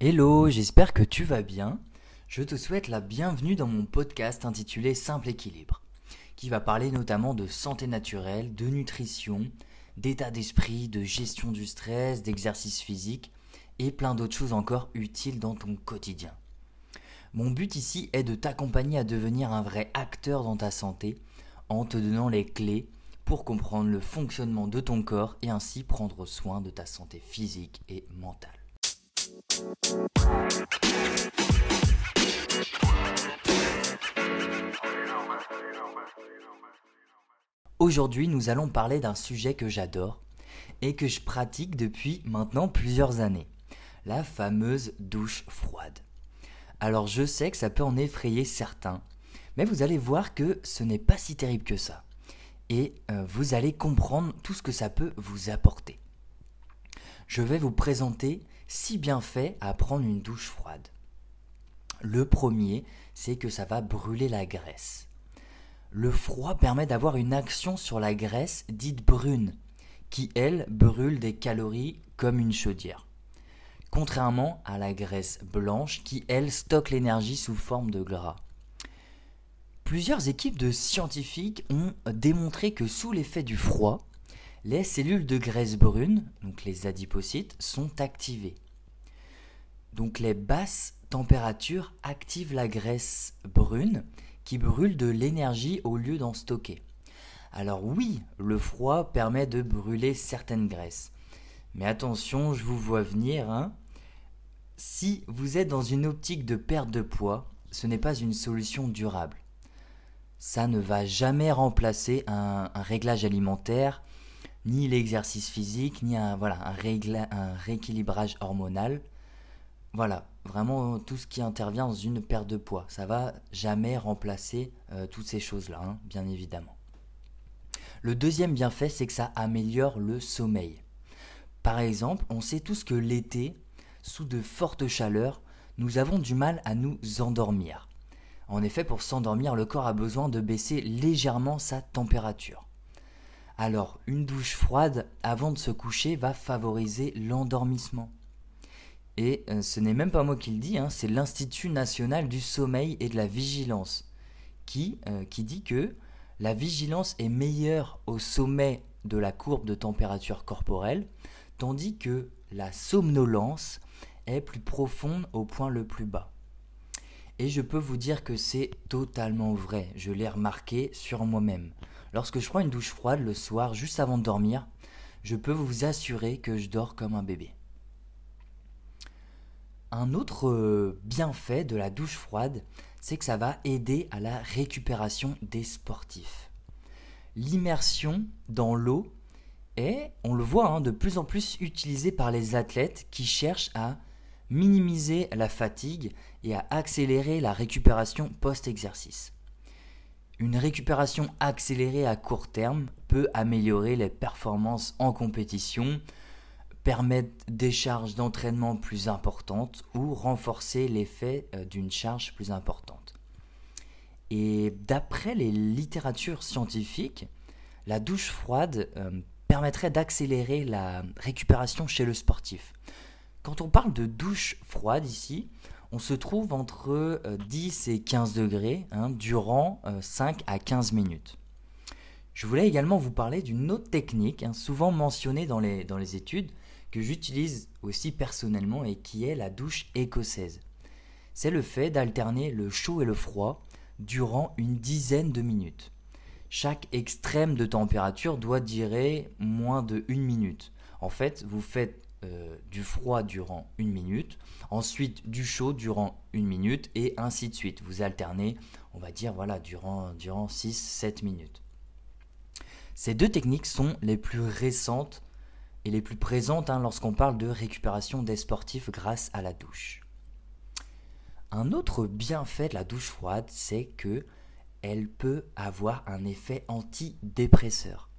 Hello, j'espère que tu vas bien. Je te souhaite la bienvenue dans mon podcast intitulé Simple équilibre, qui va parler notamment de santé naturelle, de nutrition, d'état d'esprit, de gestion du stress, d'exercice physique et plein d'autres choses encore utiles dans ton quotidien. Mon but ici est de t'accompagner à devenir un vrai acteur dans ta santé en te donnant les clés pour comprendre le fonctionnement de ton corps et ainsi prendre soin de ta santé physique et mentale. Aujourd'hui, nous allons parler d'un sujet que j'adore et que je pratique depuis maintenant plusieurs années, la fameuse douche froide. Alors je sais que ça peut en effrayer certains, mais vous allez voir que ce n'est pas si terrible que ça. Et euh, vous allez comprendre tout ce que ça peut vous apporter. Je vais vous présenter six bienfaits à prendre une douche froide. Le premier, c'est que ça va brûler la graisse. Le froid permet d'avoir une action sur la graisse dite brune, qui elle brûle des calories comme une chaudière. Contrairement à la graisse blanche qui elle stocke l'énergie sous forme de gras. Plusieurs équipes de scientifiques ont démontré que sous l'effet du froid, les cellules de graisse brune, donc les adipocytes, sont activées. Donc les basses températures activent la graisse brune qui brûle de l'énergie au lieu d'en stocker. Alors oui, le froid permet de brûler certaines graisses. Mais attention, je vous vois venir. Hein. Si vous êtes dans une optique de perte de poids, ce n'est pas une solution durable. Ça ne va jamais remplacer un, réglage alimentaire, ni l'exercice physique, ni un, voilà, un rééquilibrage hormonal. Voilà, vraiment tout ce qui intervient dans une perte de poids. Ça va jamais remplacer euh, toutes ces choses-là, hein, bien évidemment. Le deuxième bienfait, c'est que ça améliore le sommeil. Par exemple, on sait tous que l'été, sous de fortes chaleurs, nous avons du mal à nous endormir. En effet, pour s'endormir, le corps a besoin de baisser légèrement sa température. Alors, une douche froide avant de se coucher va favoriser l'endormissement. Et euh, ce n'est même pas moi qui le dis, hein, c'est l'Institut national du sommeil et de la vigilance euh, qui dit que la vigilance est meilleure au sommet de la courbe de température corporelle, tandis que la somnolence est plus profonde au point le plus bas. Et je peux vous dire que c'est totalement vrai, je l'ai remarqué sur moi-même. Lorsque je prends une douche froide le soir juste avant de dormir, je peux vous assurer que je dors comme un bébé. Un autre euh, bienfait de la douche froide, c'est que ça va aider à la récupération des sportifs. L'immersion dans l'eau est, on le voit, hein, de plus en plus utilisée par les athlètes qui cherchent à minimiser la fatigue et à accélérer la récupération post-exercice. Une récupération accélérée à court terme peut améliorer les performances en compétition, permettre des charges d'entraînement plus importantes ou renforcer l'effet euh, d'une charge plus importante. Et d'après les littératures scientifiques, la douche froide euh, permettrait d'accélérer la récupération chez le sportif. Quand on parle de douche froide ici, on se trouve entre 10 euh, et 15 degrés hein, durant 5 à 15 minutes. Je voulais également vous parler d'une autre technique, hein, souvent mentionnée dans les, dans les études, que j'utilise aussi personnellement et qui est la douche écossaise. C'est le fait d'alterner le chaud et le froid durant une dizaine de minutes. Chaque extrême de température doit durer moins de une minute. En fait, vous faites euh, du froid durant une minute, ensuite du chaud durant une minute et ainsi de suite. Vous alternez, on va dire, voilà, durant, durant 6-7 minutes. Ces deux techniques sont les plus récentes et les plus présentes hein, lorsqu'on parle de récupération des sportifs grâce à la douche. Un autre bienfait de la douche froide, c'est que elle peut avoir un effet antidépresseur.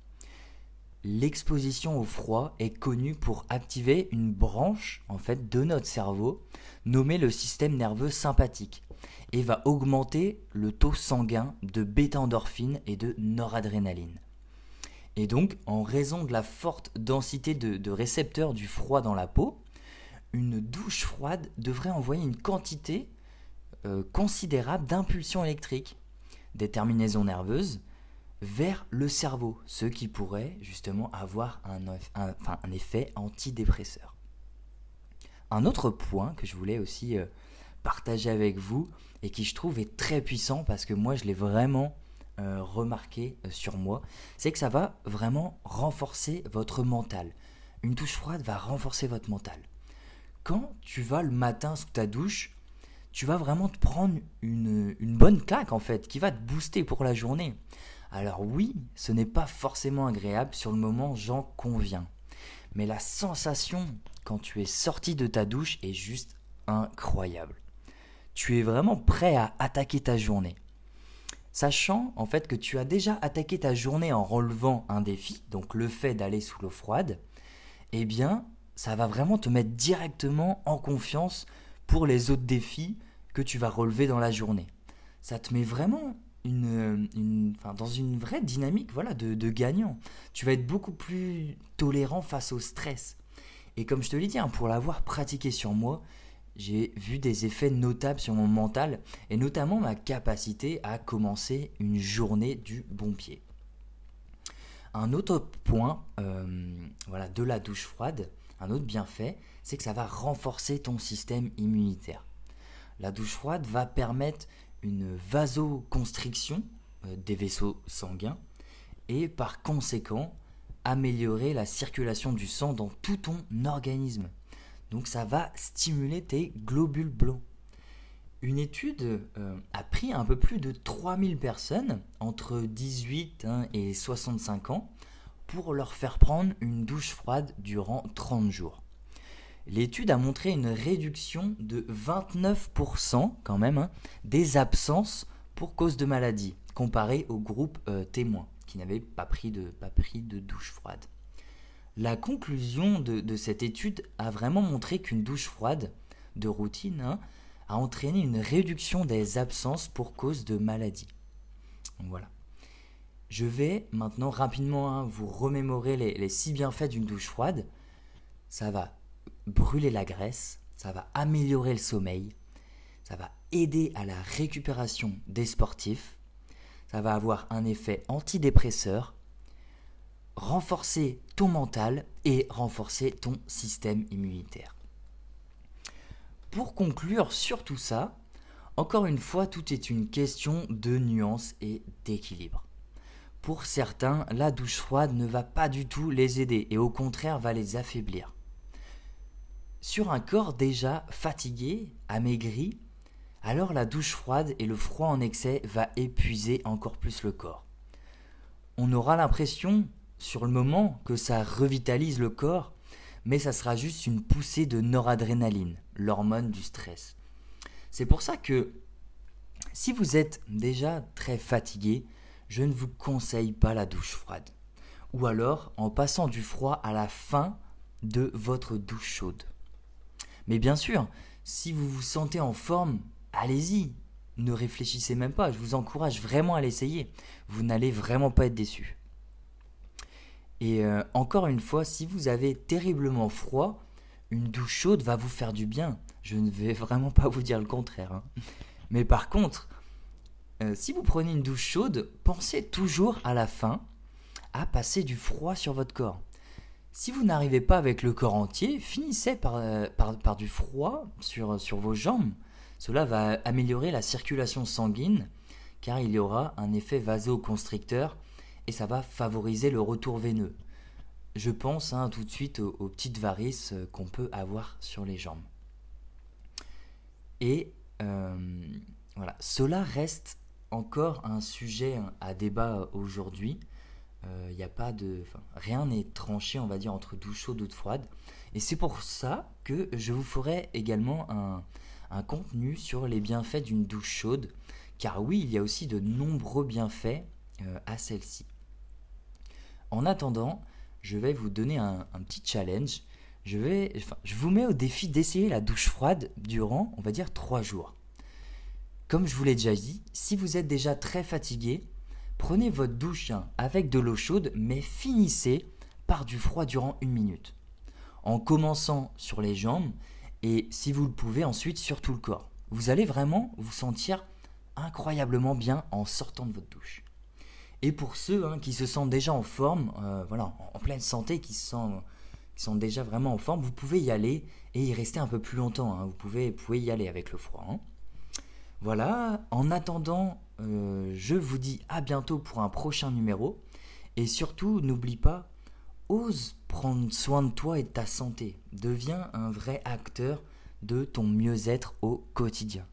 L'exposition au froid est connue pour activer une branche en fait de notre cerveau nommée le système nerveux sympathique. et va augmenter le taux sanguin de bêta-endorphine et de noradrénaline. Et donc, en raison de la forte densité de, récepteurs du froid dans la peau, une douche froide devrait envoyer une quantité euh, considérable d'impulsions électriques, des terminaisons nerveuses, vers le cerveau, ce qui pourrait justement avoir un, effet antidépresseur. Un autre point que je voulais aussi euh, partager avec vous et qui je trouve est très puissant parce que moi je l'ai vraiment euh, remarqué euh, sur moi, c'est que ça va vraiment renforcer votre mental. Une douche froide va renforcer votre mental. Quand tu vas le matin sous ta douche, tu vas vraiment te prendre une bonne claque en fait, qui va te booster pour la journée. Alors oui, ce n'est pas forcément agréable sur le moment, j'en conviens. Mais la sensation quand tu es sorti de ta douche est juste incroyable. Tu es vraiment prêt à attaquer ta journée. Sachant en fait que tu as déjà attaqué ta journée en relevant un défi, donc le fait d'aller sous l'eau froide, eh bien, ça va vraiment te mettre directement en confiance pour les autres défis que tu vas relever dans la journée. Ça te met vraiment une, dans une vraie dynamique voilà, de, de gagnant. Tu vas être beaucoup plus tolérant face au stress. Et comme je te l'ai dit, hein, pour l'avoir pratiqué sur moi, j'ai vu des effets notables sur mon mental et notamment ma capacité à commencer une journée du bon pied. Un autre point euh, voilà, de la douche froide, un autre bienfait, c'est que ça va renforcer ton système immunitaire. La douche froide va permettre une vasoconstriction euh, des vaisseaux sanguins et par conséquent améliorer la circulation du sang dans tout ton organisme. Donc ça va stimuler tes globules blancs. Une étude euh, a pris un peu plus de 3000 personnes entre 18 hein, et 65 ans pour leur faire prendre une douche froide durant 30 jours. L'étude a montré une réduction de 29% quand même hein, des absences pour cause de maladie comparé au groupe euh, témoin qui n'avait pas pris, de, douche froide. La conclusion de, cette étude a vraiment montré qu'une douche froide de routine hein, a entraîné une réduction des absences pour cause de maladie. voilà. Je vais maintenant rapidement hein, vous remémorer les six bienfaits d'une douche froide. Ça va brûler la graisse, ça va améliorer le sommeil, ça va aider à la récupération des sportifs, ça va avoir un effet antidépresseur, renforcer ton mental et renforcer ton système immunitaire. Pour conclure sur tout ça, encore une fois, tout est une question de nuance et d'équilibre. Pour certains, la douche froide ne va pas du tout les aider et au contraire va les affaiblir. Sur un corps déjà fatigué, amaigri, alors la douche froide et le froid en excès va épuiser encore plus le corps. On aura l'impression sur le moment que ça revitalise le corps, mais ça sera juste une poussée de noradrénaline, l'hormone du stress. C'est pour ça que si vous êtes déjà très fatigué, je ne vous conseille pas la douche froide. Ou alors en passant du froid à la fin de votre douche chaude. Mais bien sûr, si vous vous sentez en forme, allez-y. Ne réfléchissez même pas, je vous encourage vraiment à l'essayer. Vous n'allez vraiment pas être déçu. Et euh, encore une fois, si vous avez terriblement froid, une douche chaude va vous faire du bien. Je ne vais vraiment pas vous dire le contraire. Hein. Mais par contre, euh, si vous prenez une douche chaude, pensez toujours à la fin à passer du froid sur votre corps. Si vous n'arrivez pas avec le corps entier, finissez par, euh, par, du froid sur, sur vos jambes. Cela va améliorer la circulation sanguine car il y aura un effet vasoconstricteur et ça va favoriser le retour veineux. Je pense hein, tout de suite aux, petites varices euh, qu'on peut avoir sur les jambes. Et euh, voilà, cela reste encore un sujet à débat aujourd'hui il euh, a pas de, rien n'est tranché, on va dire, entre douche chaude ou froide. Et c'est pour ça que je vous ferai également un, contenu sur les bienfaits d'une douche chaude, car oui, il y a aussi de nombreux bienfaits euh, à celle-ci. En attendant, je vais vous donner un, petit challenge. Je, je vous mets au défi d'essayer la douche froide durant, on va dire, trois jours. Comme je vous l'ai déjà dit, si vous êtes déjà très fatigué, prenez votre douche hein, avec de l'eau chaude, mais finissez par du froid durant une minute. En commençant sur les jambes et si vous le pouvez ensuite sur tout le corps. Vous allez vraiment vous sentir incroyablement bien en sortant de votre douche. Et pour ceux hein, qui se sentent déjà en forme, euh, voilà, en pleine santé, qui, sont, sont déjà vraiment en forme, vous pouvez y aller et y rester un peu plus longtemps. Hein. Vous, pouvez, y aller avec le froid. Voilà, en attendant, euh, je vous dis à bientôt pour un prochain numéro. Et surtout, n'oublie pas, ose prendre soin de toi et de ta santé. Deviens un vrai acteur de ton mieux-être au quotidien.